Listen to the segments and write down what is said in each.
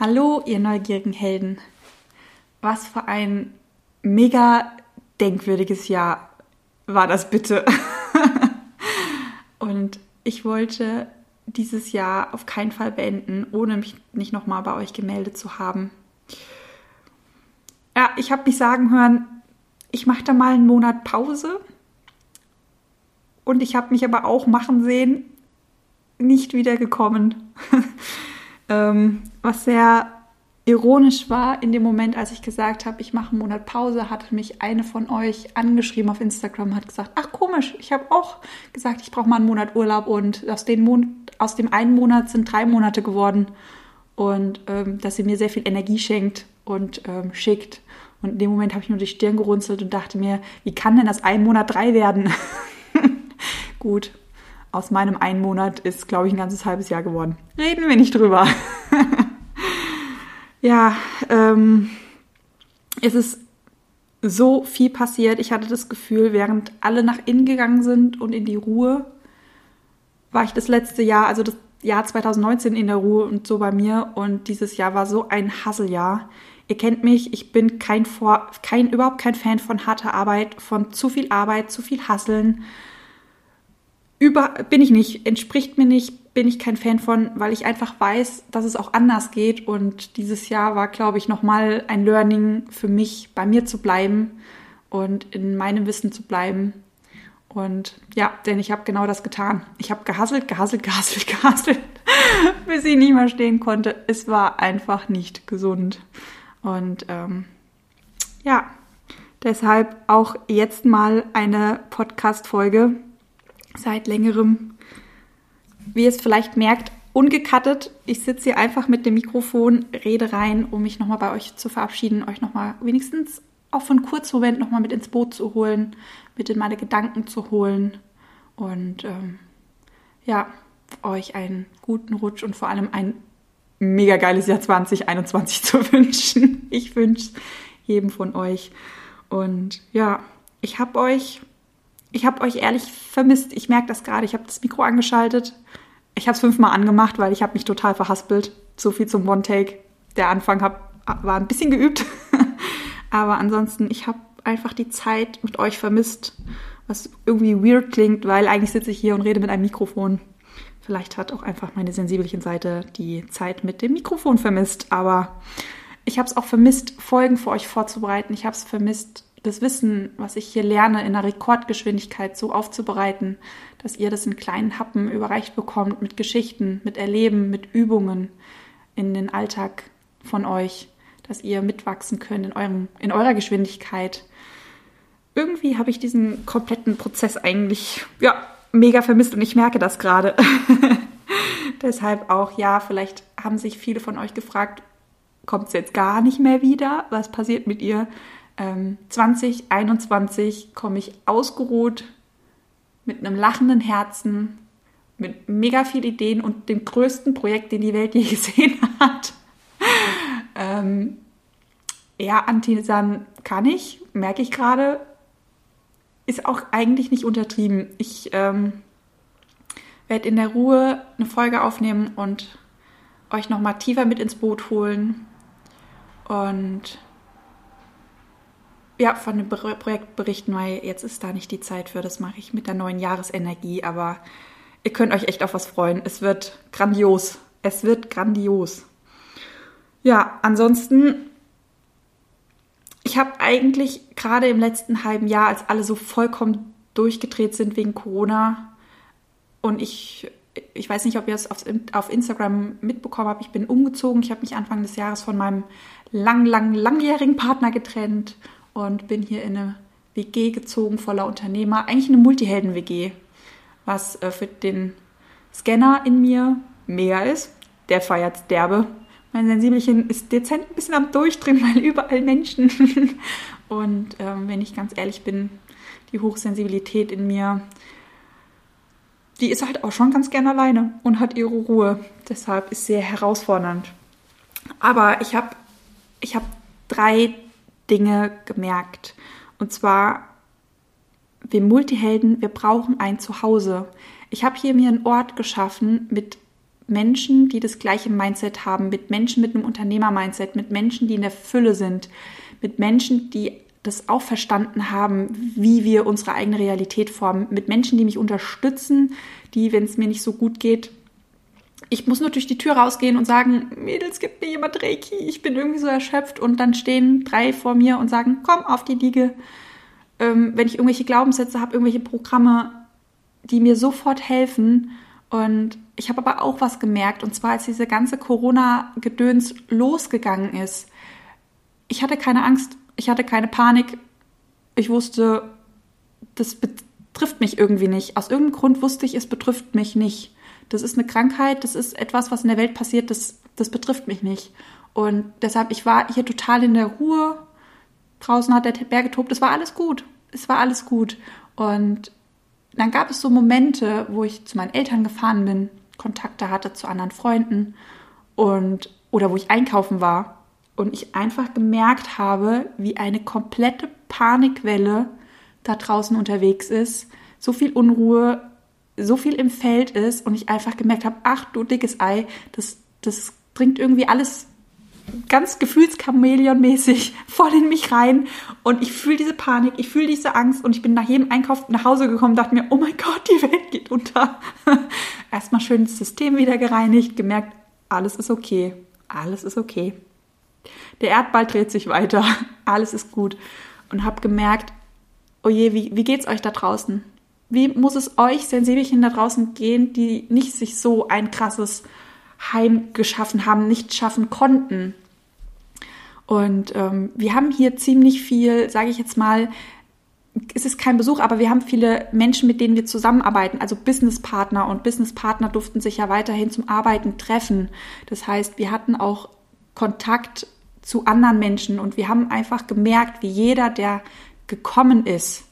Hallo, ihr neugierigen Helden. Was für ein mega denkwürdiges Jahr war das bitte. Und ich wollte dieses Jahr auf keinen Fall beenden, ohne mich nicht nochmal bei euch gemeldet zu haben. Ja, ich habe mich sagen hören, ich mache da mal einen Monat Pause. Und ich habe mich aber auch machen sehen, nicht wiedergekommen. ähm, was sehr ironisch war in dem Moment, als ich gesagt habe, ich mache einen Monat Pause, hat mich eine von euch angeschrieben auf Instagram, hat gesagt, ach komisch, ich habe auch gesagt, ich brauche mal einen Monat Urlaub und aus, Mon aus dem einen Monat sind drei Monate geworden und ähm, dass sie mir sehr viel Energie schenkt und ähm, schickt. Und in dem Moment habe ich nur die Stirn gerunzelt und dachte mir, wie kann denn das ein Monat drei werden? Gut, aus meinem einen Monat ist, glaube ich, ein ganzes halbes Jahr geworden. Reden wir nicht drüber. ja, ähm, es ist so viel passiert. Ich hatte das Gefühl, während alle nach innen gegangen sind und in die Ruhe, war ich das letzte Jahr, also das Jahr 2019 in der Ruhe und so bei mir. Und dieses Jahr war so ein Hasseljahr. Ihr kennt mich, ich bin kein, Vor kein überhaupt kein Fan von harter Arbeit, von zu viel Arbeit, zu viel Hasseln. Über, bin ich nicht, entspricht mir nicht, bin ich kein Fan von, weil ich einfach weiß, dass es auch anders geht. Und dieses Jahr war, glaube ich, nochmal ein Learning für mich, bei mir zu bleiben und in meinem Wissen zu bleiben. Und ja, denn ich habe genau das getan. Ich habe gehasselt, gehasselt, gehasselt, gehasselt, bis ich nicht mehr stehen konnte. Es war einfach nicht gesund. Und ähm, ja, deshalb auch jetzt mal eine Podcast-Folge seit längerem. Wie ihr es vielleicht merkt, ungekattet. Ich sitze hier einfach mit dem Mikrofon, rede rein, um mich nochmal bei euch zu verabschieden, euch nochmal wenigstens auch einen kurzen Moment nochmal mit ins Boot zu holen, mit in meine Gedanken zu holen und ähm, ja, euch einen guten Rutsch und vor allem ein mega geiles Jahr 2021 zu wünschen. Ich wünsche jedem von euch. Und ja, ich habe euch, ich habe euch ehrlich vermisst. Ich merke das gerade. Ich habe das Mikro angeschaltet. Ich habe es fünfmal angemacht, weil ich habe mich total verhaspelt. So viel zum One-Take. Der Anfang hab, war ein bisschen geübt. Aber ansonsten, ich habe einfach die Zeit mit euch vermisst, was irgendwie weird klingt, weil eigentlich sitze ich hier und rede mit einem Mikrofon. Vielleicht hat auch einfach meine sensibelchen Seite die Zeit mit dem Mikrofon vermisst, aber ich habe es auch vermisst, Folgen für euch vorzubereiten. Ich habe es vermisst, das Wissen, was ich hier lerne, in einer Rekordgeschwindigkeit so aufzubereiten, dass ihr das in kleinen Happen überreicht bekommt mit Geschichten, mit Erleben, mit Übungen in den Alltag von euch, dass ihr mitwachsen könnt in, eurem, in eurer Geschwindigkeit. Irgendwie habe ich diesen kompletten Prozess eigentlich, ja, mega vermisst und ich merke das gerade. Deshalb auch, ja, vielleicht haben sich viele von euch gefragt, kommt es jetzt gar nicht mehr wieder? Was passiert mit ihr? Ähm, 2021 komme ich ausgeruht mit einem lachenden Herzen, mit mega viel Ideen und dem größten Projekt, den die Welt je gesehen hat. ähm, ja, Antisan kann ich, merke ich gerade, ist auch eigentlich nicht untertrieben. Ich ähm, werde in der Ruhe eine Folge aufnehmen und euch nochmal tiefer mit ins Boot holen und ja, von dem Projekt berichten, weil jetzt ist da nicht die Zeit für. Das mache ich mit der neuen Jahresenergie, aber ihr könnt euch echt auf was freuen. Es wird grandios. Es wird grandios. Ja, ansonsten ich habe eigentlich gerade im letzten halben Jahr, als alle so vollkommen durchgedreht sind wegen Corona und ich, ich weiß nicht, ob ihr es auf, Instagram mitbekommen habt, ich bin umgezogen. Ich habe mich Anfang des Jahres von meinem lang, lang, langjährigen Partner getrennt und bin hier in eine WG gezogen voller Unternehmer. Eigentlich eine Multihelden-WG, was äh, für den Scanner in mir mega ist. Der feiert derbe. Mein Sensibelchen ist dezent ein bisschen am Durchdrehen, weil überall Menschen. Und ähm, wenn ich ganz ehrlich bin, die Hochsensibilität in mir, die ist halt auch schon ganz gern alleine und hat ihre Ruhe. Deshalb ist sehr herausfordernd. Aber ich habe ich hab drei Dinge gemerkt. Und zwar, wir Multihelden, wir brauchen ein Zuhause. Ich habe hier mir einen Ort geschaffen mit Menschen, die das gleiche Mindset haben, mit Menschen mit einem Unternehmer-Mindset, mit Menschen, die in der Fülle sind, mit Menschen, die das auch verstanden haben, wie wir unsere eigene Realität formen, mit Menschen, die mich unterstützen, die, wenn es mir nicht so gut geht, ich muss nur durch die Tür rausgehen und sagen, Mädels, gibt mir jemand Reiki, ich bin irgendwie so erschöpft und dann stehen drei vor mir und sagen, komm auf die Liege. Ähm, wenn ich irgendwelche Glaubenssätze habe, irgendwelche Programme, die mir sofort helfen. Und ich habe aber auch was gemerkt, und zwar als diese ganze Corona-Gedöns losgegangen ist. Ich hatte keine Angst, ich hatte keine Panik. Ich wusste, das betrifft mich irgendwie nicht. Aus irgendeinem Grund wusste ich, es betrifft mich nicht. Das ist eine Krankheit, das ist etwas, was in der Welt passiert, das, das betrifft mich nicht. Und deshalb, ich war hier total in der Ruhe. Draußen hat der Berg getobt, es war alles gut. Es war alles gut. Und dann gab es so Momente, wo ich zu meinen Eltern gefahren bin, Kontakte hatte zu anderen Freunden und oder wo ich einkaufen war und ich einfach gemerkt habe, wie eine komplette Panikwelle da draußen unterwegs ist, so viel Unruhe, so viel im Feld ist und ich einfach gemerkt habe, ach du dickes Ei, das, das dringt irgendwie alles ganz gefühlschamäleonmäßig voll in mich rein und ich fühle diese Panik, ich fühle diese Angst und ich bin nach jedem Einkauf nach Hause gekommen und dachte mir, oh mein Gott, die Welt geht unter. Erstmal schön das System wieder gereinigt, gemerkt, alles ist okay, alles ist okay. Der Erdball dreht sich weiter, alles ist gut und habe gemerkt, oh je, wie, wie geht's euch da draußen? Wie muss es euch Sensibelchen da draußen gehen, die nicht sich so ein krasses Heim geschaffen haben, nicht schaffen konnten? Und ähm, wir haben hier ziemlich viel, sage ich jetzt mal, es ist kein Besuch, aber wir haben viele Menschen, mit denen wir zusammenarbeiten, also Businesspartner und Businesspartner durften sich ja weiterhin zum Arbeiten treffen. Das heißt, wir hatten auch Kontakt zu anderen Menschen und wir haben einfach gemerkt, wie jeder, der gekommen ist,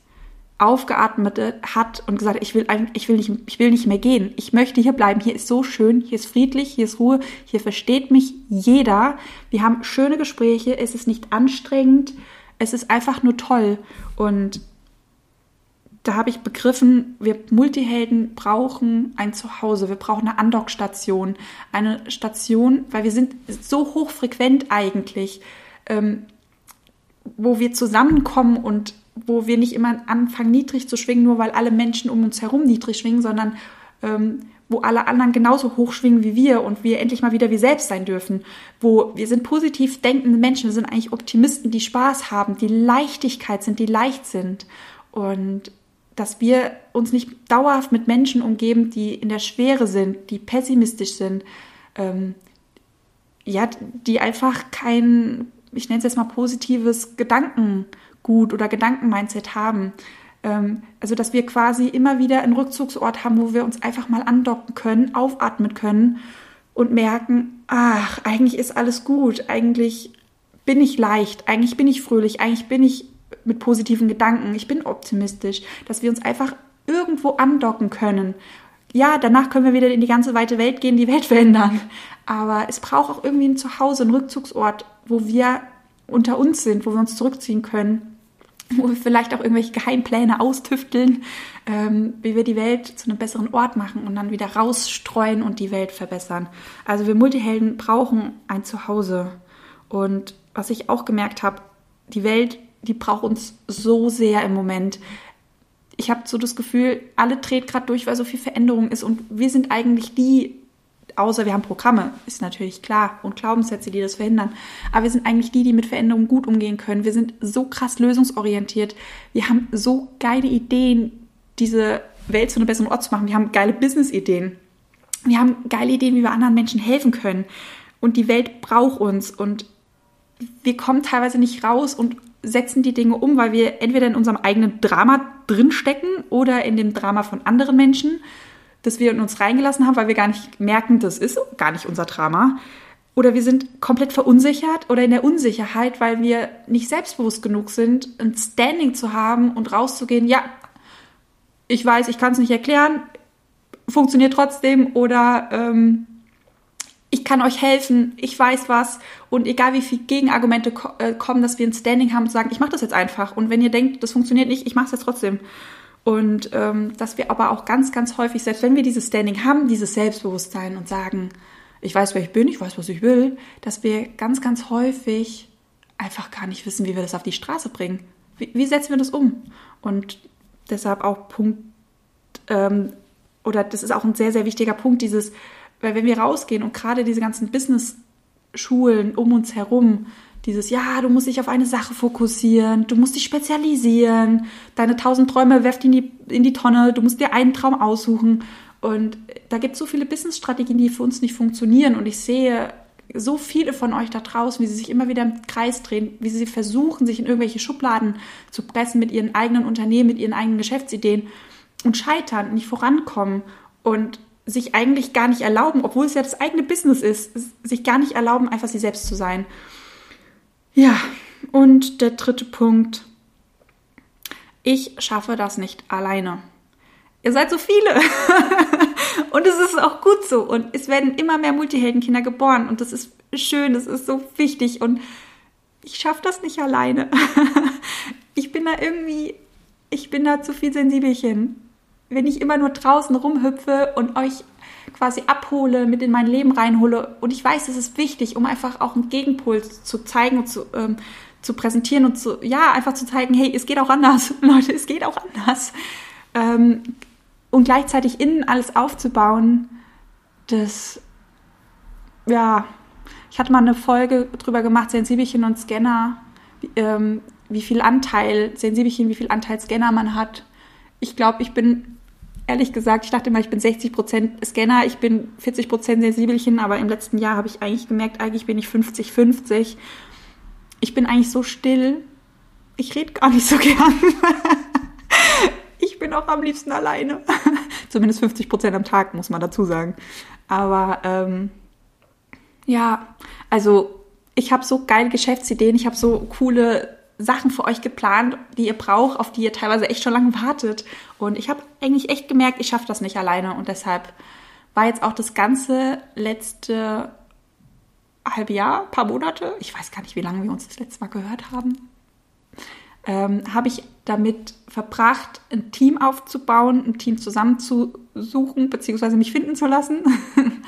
aufgeatmet hat und gesagt, ich will, ich will, nicht, ich will nicht mehr gehen. Ich möchte hier bleiben. Hier ist so schön, hier ist friedlich, hier ist Ruhe, hier versteht mich jeder. Wir haben schöne Gespräche, es ist nicht anstrengend, es ist einfach nur toll. Und da habe ich begriffen, wir Multihelden brauchen ein Zuhause, wir brauchen eine Andockstation, eine Station, weil wir sind so hochfrequent eigentlich, ähm, wo wir zusammenkommen und wo wir nicht immer anfangen, niedrig zu schwingen, nur weil alle Menschen um uns herum niedrig schwingen, sondern ähm, wo alle anderen genauso hoch schwingen wie wir und wir endlich mal wieder wir selbst sein dürfen. Wo wir sind positiv denkende Menschen, wir sind eigentlich Optimisten, die Spaß haben, die Leichtigkeit sind, die leicht sind. Und dass wir uns nicht dauerhaft mit Menschen umgeben, die in der Schwere sind, die pessimistisch sind, ähm, ja, die einfach kein, ich nenne es jetzt mal positives Gedanken gut oder Gedankenmindset haben. Ähm, also, dass wir quasi immer wieder einen Rückzugsort haben, wo wir uns einfach mal andocken können, aufatmen können und merken, ach, eigentlich ist alles gut, eigentlich bin ich leicht, eigentlich bin ich fröhlich, eigentlich bin ich mit positiven Gedanken, ich bin optimistisch, dass wir uns einfach irgendwo andocken können. Ja, danach können wir wieder in die ganze weite Welt gehen, die Welt verändern. Aber es braucht auch irgendwie ein Zuhause, einen Rückzugsort, wo wir unter uns sind, wo wir uns zurückziehen können wo wir vielleicht auch irgendwelche Geheimpläne austüfteln, ähm, wie wir die Welt zu einem besseren Ort machen und dann wieder rausstreuen und die Welt verbessern. Also wir Multihelden brauchen ein Zuhause. Und was ich auch gemerkt habe, die Welt, die braucht uns so sehr im Moment. Ich habe so das Gefühl, alle dreht gerade durch, weil so viel Veränderung ist und wir sind eigentlich die außer wir haben Programme, ist natürlich klar, und Glaubenssätze, die das verhindern. Aber wir sind eigentlich die, die mit Veränderungen gut umgehen können. Wir sind so krass lösungsorientiert. Wir haben so geile Ideen, diese Welt zu einem besseren Ort zu machen. Wir haben geile Business-Ideen. Wir haben geile Ideen, wie wir anderen Menschen helfen können. Und die Welt braucht uns. Und wir kommen teilweise nicht raus und setzen die Dinge um, weil wir entweder in unserem eigenen Drama drinstecken oder in dem Drama von anderen Menschen das wir in uns reingelassen haben, weil wir gar nicht merken, das ist gar nicht unser Drama. Oder wir sind komplett verunsichert oder in der Unsicherheit, weil wir nicht selbstbewusst genug sind, ein Standing zu haben und rauszugehen, ja, ich weiß, ich kann es nicht erklären, funktioniert trotzdem oder ähm, ich kann euch helfen, ich weiß was und egal wie viele Gegenargumente ko äh, kommen, dass wir ein Standing haben und sagen, ich mache das jetzt einfach und wenn ihr denkt, das funktioniert nicht, ich mache es jetzt trotzdem. Und ähm, dass wir aber auch ganz, ganz häufig, selbst wenn wir dieses Standing haben, dieses Selbstbewusstsein und sagen, ich weiß, wer ich bin, ich weiß, was ich will, dass wir ganz, ganz häufig einfach gar nicht wissen, wie wir das auf die Straße bringen. Wie, wie setzen wir das um? Und deshalb auch Punkt, ähm, oder das ist auch ein sehr, sehr wichtiger Punkt, dieses, weil wenn wir rausgehen und gerade diese ganzen Business-Schulen um uns herum, dieses, ja, du musst dich auf eine Sache fokussieren, du musst dich spezialisieren, deine tausend Träume werft in die, in die Tonne, du musst dir einen Traum aussuchen. Und da gibt es so viele Business-Strategien, die für uns nicht funktionieren. Und ich sehe so viele von euch da draußen, wie sie sich immer wieder im Kreis drehen, wie sie versuchen, sich in irgendwelche Schubladen zu pressen mit ihren eigenen Unternehmen, mit ihren eigenen Geschäftsideen und scheitern, nicht vorankommen und sich eigentlich gar nicht erlauben, obwohl es ja das eigene Business ist, sich gar nicht erlauben, einfach sie selbst zu sein. Ja, und der dritte Punkt. Ich schaffe das nicht alleine. Ihr seid so viele. und es ist auch gut so. Und es werden immer mehr Multiheldenkinder geboren. Und das ist schön, das ist so wichtig. Und ich schaffe das nicht alleine. ich bin da irgendwie, ich bin da zu viel Sensibelchen. Wenn ich immer nur draußen rumhüpfe und euch quasi abhole, mit in mein Leben reinhole. Und ich weiß, es ist wichtig, um einfach auch einen Gegenpol zu zeigen und zu, ähm, zu präsentieren und zu, ja, einfach zu zeigen, hey, es geht auch anders, Leute, es geht auch anders. Ähm, und gleichzeitig innen alles aufzubauen, das, ja, ich hatte mal eine Folge drüber gemacht, Sensibelchen und Scanner, wie, ähm, wie viel Anteil, Sensibelchen, wie viel Anteil Scanner man hat. Ich glaube, ich bin ehrlich gesagt, ich dachte immer, ich bin 60% Scanner, ich bin 40% Sensibelchen, aber im letzten Jahr habe ich eigentlich gemerkt, eigentlich bin ich 50-50. Ich bin eigentlich so still. Ich rede gar nicht so gern. ich bin auch am liebsten alleine. Zumindest 50% am Tag, muss man dazu sagen. Aber ähm, ja, also ich habe so geile Geschäftsideen, ich habe so coole Sachen für euch geplant, die ihr braucht, auf die ihr teilweise echt schon lange wartet. Und ich habe eigentlich echt gemerkt, ich schaffe das nicht alleine. Und deshalb war jetzt auch das ganze letzte halbe Jahr, paar Monate, ich weiß gar nicht, wie lange wir uns das letzte Mal gehört haben, ähm, habe ich damit verbracht, ein Team aufzubauen, ein Team zusammenzusuchen, beziehungsweise mich finden zu lassen.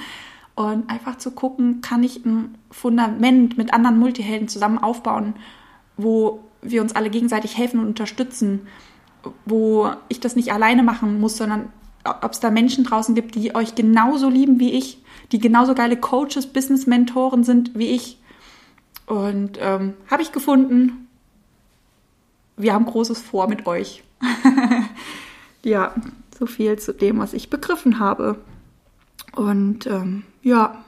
und einfach zu gucken, kann ich ein Fundament mit anderen Multihelden zusammen aufbauen, wo wir uns alle gegenseitig helfen und unterstützen, wo ich das nicht alleine machen muss, sondern ob es da Menschen draußen gibt, die euch genauso lieben wie ich, die genauso geile Coaches, Business-Mentoren sind wie ich. Und ähm, habe ich gefunden, wir haben Großes vor mit euch. ja, so viel zu dem, was ich begriffen habe. Und ähm, ja,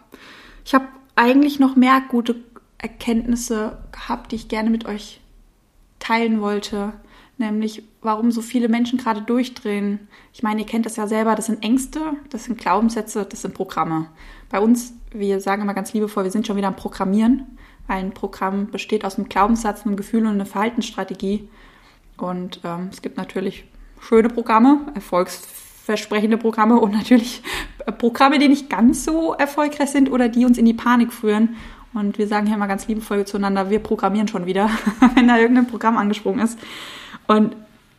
ich habe eigentlich noch mehr gute Erkenntnisse gehabt, die ich gerne mit euch teilen wollte. Nämlich, warum so viele Menschen gerade durchdrehen. Ich meine, ihr kennt das ja selber, das sind Ängste, das sind Glaubenssätze, das sind Programme. Bei uns, wir sagen immer ganz liebevoll, wir sind schon wieder am Programmieren. Ein Programm besteht aus einem Glaubenssatz, einem Gefühl und einer Verhaltensstrategie. Und ähm, es gibt natürlich schöne Programme, erfolgsversprechende Programme und natürlich Programme, die nicht ganz so erfolgreich sind oder die uns in die Panik führen. Und wir sagen hier immer ganz liebevoll zueinander, wir programmieren schon wieder, wenn da irgendein Programm angesprungen ist. Und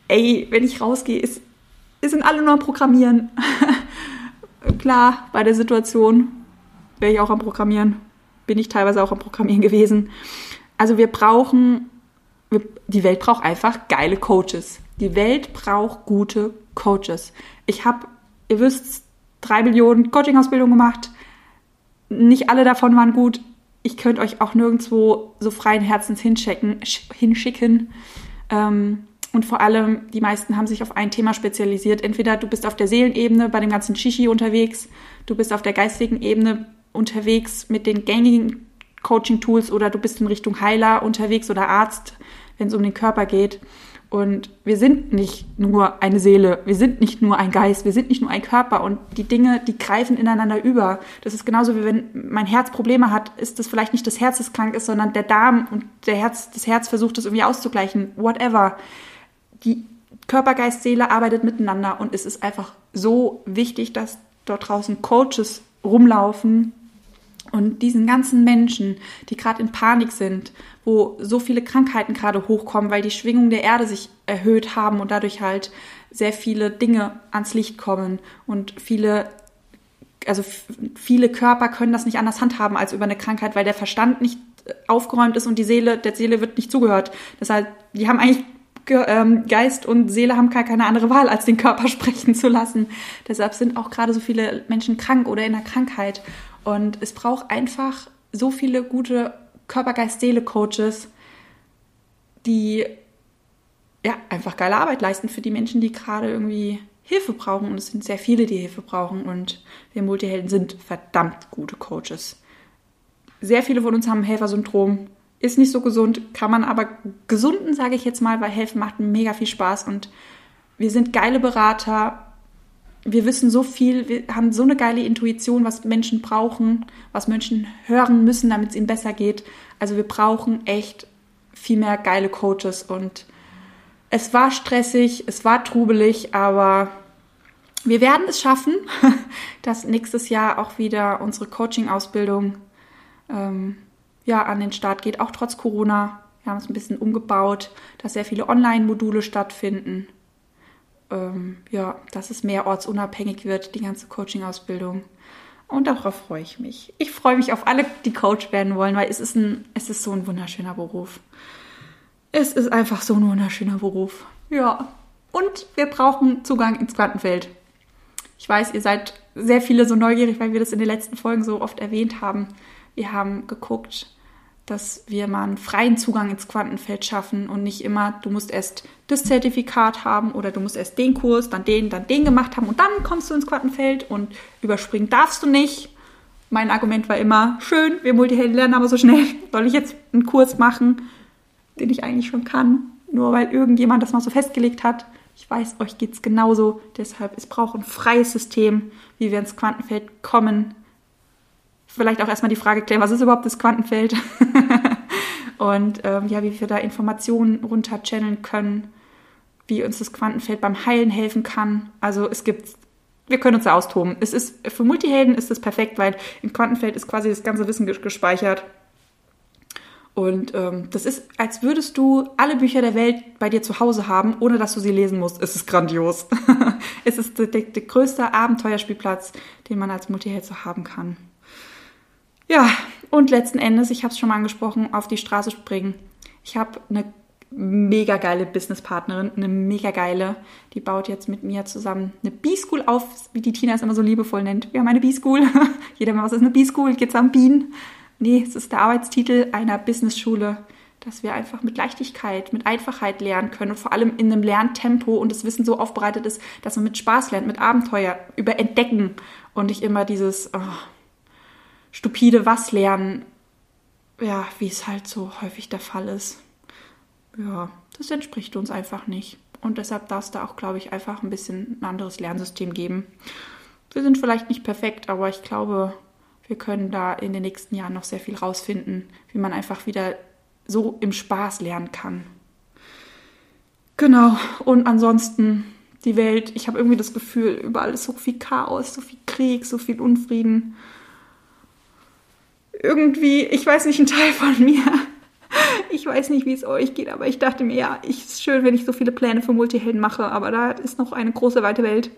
ey, wenn ich rausgehe, ist, sind alle nur am Programmieren. Klar, bei der Situation wäre ich auch am Programmieren. Bin ich teilweise auch am Programmieren gewesen. Also wir brauchen, wir, die Welt braucht einfach geile Coaches. Die Welt braucht gute Coaches. Ich habe, ihr wisst, drei Millionen Coaching-Ausbildungen gemacht. Nicht alle davon waren gut ich könnte euch auch nirgendwo so freien Herzens hinschicken. hinschicken. Ähm, und vor allem, die meisten haben sich auf ein Thema spezialisiert. Entweder du bist auf der Seelenebene bei dem ganzen Shishi unterwegs, du bist auf der geistigen Ebene unterwegs mit den gängigen Coaching-Tools oder du bist in Richtung Heiler unterwegs oder Arzt, wenn es um den Körper geht. Und wir sind nicht nur eine Seele, wir sind nicht nur ein Geist, wir sind nicht nur ein Körper und die Dinge, die greifen ineinander über. Das ist genauso wie wenn mein Herz Probleme hat, ist das vielleicht nicht das Herz, das krank ist, sondern der Darm und der Herz, das Herz versucht es irgendwie auszugleichen, whatever. Die Körper, Geist, Seele arbeitet miteinander und es ist einfach so wichtig, dass dort draußen Coaches rumlaufen Und diesen ganzen Menschen, die gerade in Panik sind, wo so viele Krankheiten gerade hochkommen, weil die Schwingung der Erde sich erhöht haben und dadurch halt sehr viele Dinge ans Licht kommen und viele also viele Körper können das nicht anders handhaben als über eine Krankheit, weil der Verstand nicht aufgeräumt ist und die Seele, der Seele wird nicht zugehört. Deshalb, die haben eigentlich ähm, Geist und Seele haben gar keine andere Wahl, als den Körper sprechen zu lassen. Deshalb sind auch gerade so viele Menschen krank oder in der Krankheit. Und es braucht einfach so viele gute Körper-Geist-Seele-Coaches, die ja einfach geile Arbeit leisten für die Menschen, die gerade irgendwie Hilfe brauchen. Und es sind sehr viele, die Hilfe brauchen. Und wir Multihelden sind verdammt gute Coaches. Sehr viele von uns haben Helfersyndrom. Ist nicht so gesund, kann man aber gesunden, sage ich jetzt mal, weil helfen macht mega viel Spaß. Und wir sind geile Berater wir wissen so viel, wir haben so eine geile Intuition, was Menschen brauchen, was Menschen hören müssen, damit es ihnen besser geht. Also wir brauchen echt viel mehr geile Coaches und es war stressig, es war trubelig, aber wir werden es schaffen, dass nächstes Jahr auch wieder unsere Coaching-Ausbildung ähm, ja, an den Start geht, auch trotz Corona. Wir haben es ein bisschen umgebaut, dass sehr viele Online-Module stattfinden ähm, ja, dass es mehr ortsunabhängig wird, die ganze Coaching-Ausbildung. Und darauf freue ich mich. Ich freue mich auf alle, die Coach werden wollen, weil es ist, ein, es ist so ein wunderschöner Beruf. Es ist einfach so ein wunderschöner Beruf. Ja. Und wir brauchen Zugang ins Quantenfeld. Ich weiß, ihr seid sehr viele so neugierig, weil wir das in den letzten Folgen so oft erwähnt haben. Wir haben geguckt, dass wir mal einen freien Zugang ins Quantenfeld schaffen und nicht immer, du musst erst das Zertifikat haben oder du musst erst den Kurs, dann den, dann den gemacht haben und dann kommst du ins Quantenfeld und überspringen darfst du nicht. Mein Argument war immer, schön, wir Multihelden lernen aber so schnell. Soll ich jetzt einen Kurs machen, den ich eigentlich schon kann, nur weil irgendjemand das mal so festgelegt hat? Ich weiß, euch geht es genauso. Deshalb, es braucht ein freies System, wie wir ins Quantenfeld kommen vielleicht auch erstmal die Frage klären, was ist überhaupt das Quantenfeld? und ähm, ja, wie wir da Informationen runterchanneln können, wie uns das Quantenfeld beim Heilen helfen kann. Also es gibt, wir können uns da austoben. Es ist, für Multihelden ist es perfekt, weil im Quantenfeld ist quasi das ganze Wissen gespeichert. Und ähm, das ist, als würdest du alle Bücher der Welt bei dir zu Hause haben, ohne dass du sie lesen musst. Es ist grandios. es ist der, der, der größte Abenteuerspielplatz, den man als Multiheld so haben kann. Ja, und letzten Endes, ich habe es schon mal angesprochen, auf die Straße springen. Ich habe eine mega geile Businesspartnerin, eine mega geile, die baut jetzt mit mir zusammen eine B-School auf, wie die Tina es immer so liebevoll nennt. Wir haben eine B-School. Jeder mal, was ist eine B-School? Geht's am Bienen? Nee, es ist der Arbeitstitel einer Business-Schule, dass wir einfach mit Leichtigkeit, mit Einfachheit lernen können und vor allem in einem Lerntempo und das Wissen so aufbereitet ist, dass man mit Spaß lernt, mit Abenteuer, über Entdecken und nicht immer dieses, oh, stupide was lernen, ja, wie es halt so häufig der Fall ist. Ja, das entspricht uns einfach nicht. Und deshalb darf es da auch, glaube ich, einfach ein bisschen ein anderes Lernsystem geben. Wir sind vielleicht nicht perfekt, aber ich glaube, wir können da in den nächsten Jahren noch sehr viel rausfinden, wie man einfach wieder so im Spaß lernen kann. Genau, und ansonsten die Welt, ich habe irgendwie das Gefühl, überall ist so viel Chaos, so viel Krieg, so viel Unfrieden irgendwie, ich weiß nicht, ein Teil von mir. Ich weiß nicht, wie es euch geht, aber ich dachte mir, ja, ich, ist schön, wenn ich so viele Pläne für Multihelden mache, aber da ist noch eine große, weite Welt.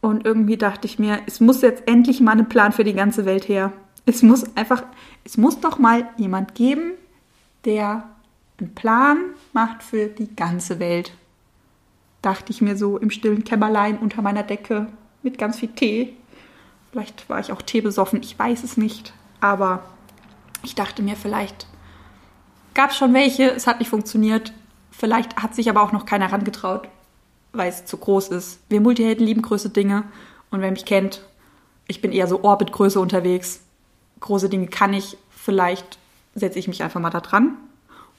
Und irgendwie dachte ich mir, es muss jetzt endlich mal ein Plan für die ganze Welt her. Es muss einfach, es muss doch mal jemand geben, der einen Plan macht für die ganze Welt. Dachte ich mir so im stillen Kämmerlein unter meiner Decke mit ganz viel Tee. Vielleicht war ich auch teebesoffen, ich weiß es nicht. Aber ich dachte mir, vielleicht gab es schon welche, es hat nicht funktioniert. Vielleicht hat sich aber auch noch keiner herangetraut, weil es zu groß ist. Wir Multihelden lieben größere Dinge. Und wer mich kennt, ich bin eher so Orbitgröße unterwegs. Große Dinge kann ich. Vielleicht setze ich mich einfach mal da dran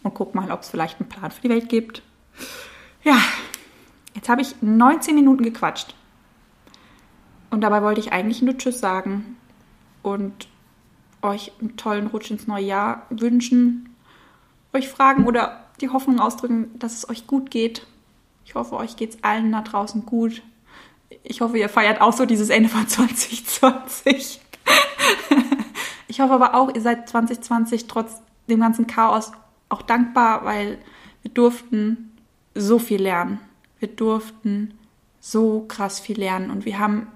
und gucke mal, ob es vielleicht einen Plan für die Welt gibt. Ja, jetzt habe ich 19 Minuten gequatscht. Und dabei wollte ich eigentlich nur Tschüss sagen und euch einen tollen Rutsch ins neue Jahr wünschen, euch fragen oder die Hoffnung ausdrücken, dass es euch gut geht. Ich hoffe, euch geht es allen da draußen gut. Ich hoffe, ihr feiert auch so dieses Ende von 2020. Ich hoffe aber auch, ihr seid 2020 trotz dem ganzen Chaos auch dankbar, weil wir durften so viel lernen. Wir durften so krass viel lernen und wir haben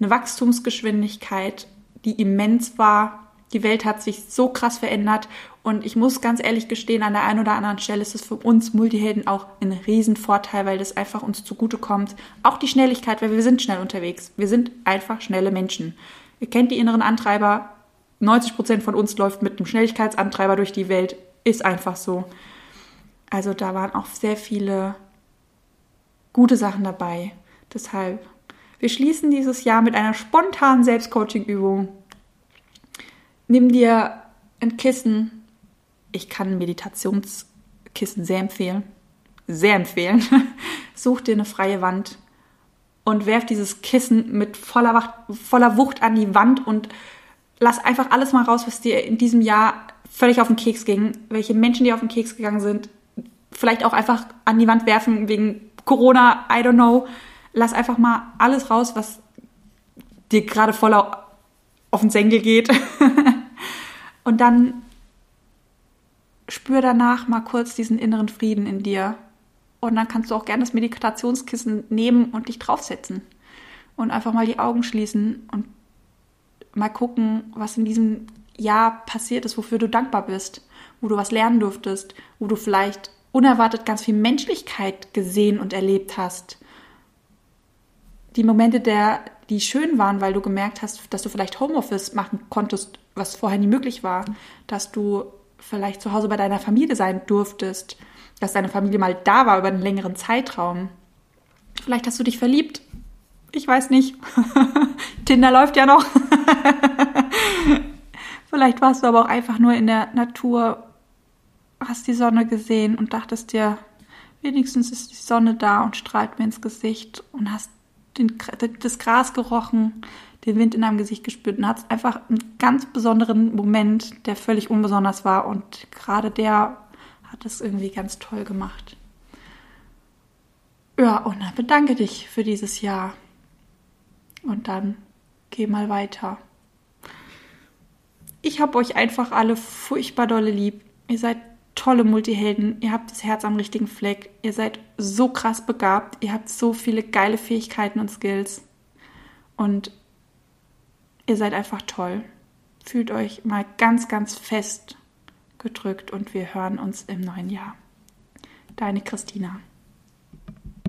eine Wachstumsgeschwindigkeit, die immens war. Die Welt hat sich so krass verändert und ich muss ganz ehrlich gestehen, an der einen oder anderen Stelle ist es für uns Multihelden auch ein Riesenvorteil, weil das einfach uns zugutekommt. Auch die Schnelligkeit, weil wir sind schnell unterwegs. Wir sind einfach schnelle Menschen. Ihr kennt die inneren Antreiber. 90 Prozent von uns läuft mit einem Schnelligkeitsantreiber durch die Welt. Ist einfach so. Also da waren auch sehr viele gute Sachen dabei. Deshalb, wir schließen dieses Jahr mit einer spontanen Selbstcoaching-Übung. Nimm dir ein Kissen. Ich kann ein Meditationskissen sehr empfehlen. Sehr empfehlen. Such dir eine freie Wand und werf dieses Kissen mit voller, Wacht, voller Wucht an die Wand und lass einfach alles mal raus, was dir in diesem Jahr völlig auf den Keks ging, welche Menschen dir auf den Keks gegangen sind. Vielleicht auch einfach an die Wand werfen wegen Corona, I don't know. Lass einfach mal alles raus, was dir gerade voller auf den Senkel geht. Und dann spür danach mal kurz diesen inneren Frieden in dir. Und dann kannst du auch gerne das Meditationskissen nehmen und dich draufsetzen. Und einfach mal die Augen schließen und mal gucken, was in diesem Jahr passiert ist, wofür du dankbar bist, wo du was lernen durftest, wo du vielleicht unerwartet ganz viel Menschlichkeit gesehen und erlebt hast. Die Momente, der, die schön waren, weil du gemerkt hast, dass du vielleicht Homeoffice machen konntest, was vorher nie möglich war, dass du vielleicht zu Hause bei deiner Familie sein durftest, dass deine Familie mal da war über einen längeren Zeitraum. Vielleicht hast du dich verliebt. Ich weiß nicht. Tinder läuft ja noch. Vielleicht warst du aber auch einfach nur in der Natur hast die Sonne gesehen und dachtest dir, wenigstens ist die Sonne da und strahlt mir ins Gesicht und hast den, das Gras gerochen, den Wind in deinem Gesicht gespürt und hast einfach einen ganz besonderen Moment, der völlig unbesonders war und gerade der hat es irgendwie ganz toll gemacht. Ja, und dann bedanke dich für dieses Jahr. Und dann geh mal weiter. Ich habe euch einfach alle furchtbar dolle lieb. Ihr seid tolle Multihelden, ihr habt das Herz am richtigen Fleck, ihr seid so krass begabt, ihr habt so viele geile Fähigkeiten und Skills und ihr seid einfach toll. Fühlt euch mal ganz, ganz fest gedrückt und wir hören uns im neuen Jahr. Deine Christina.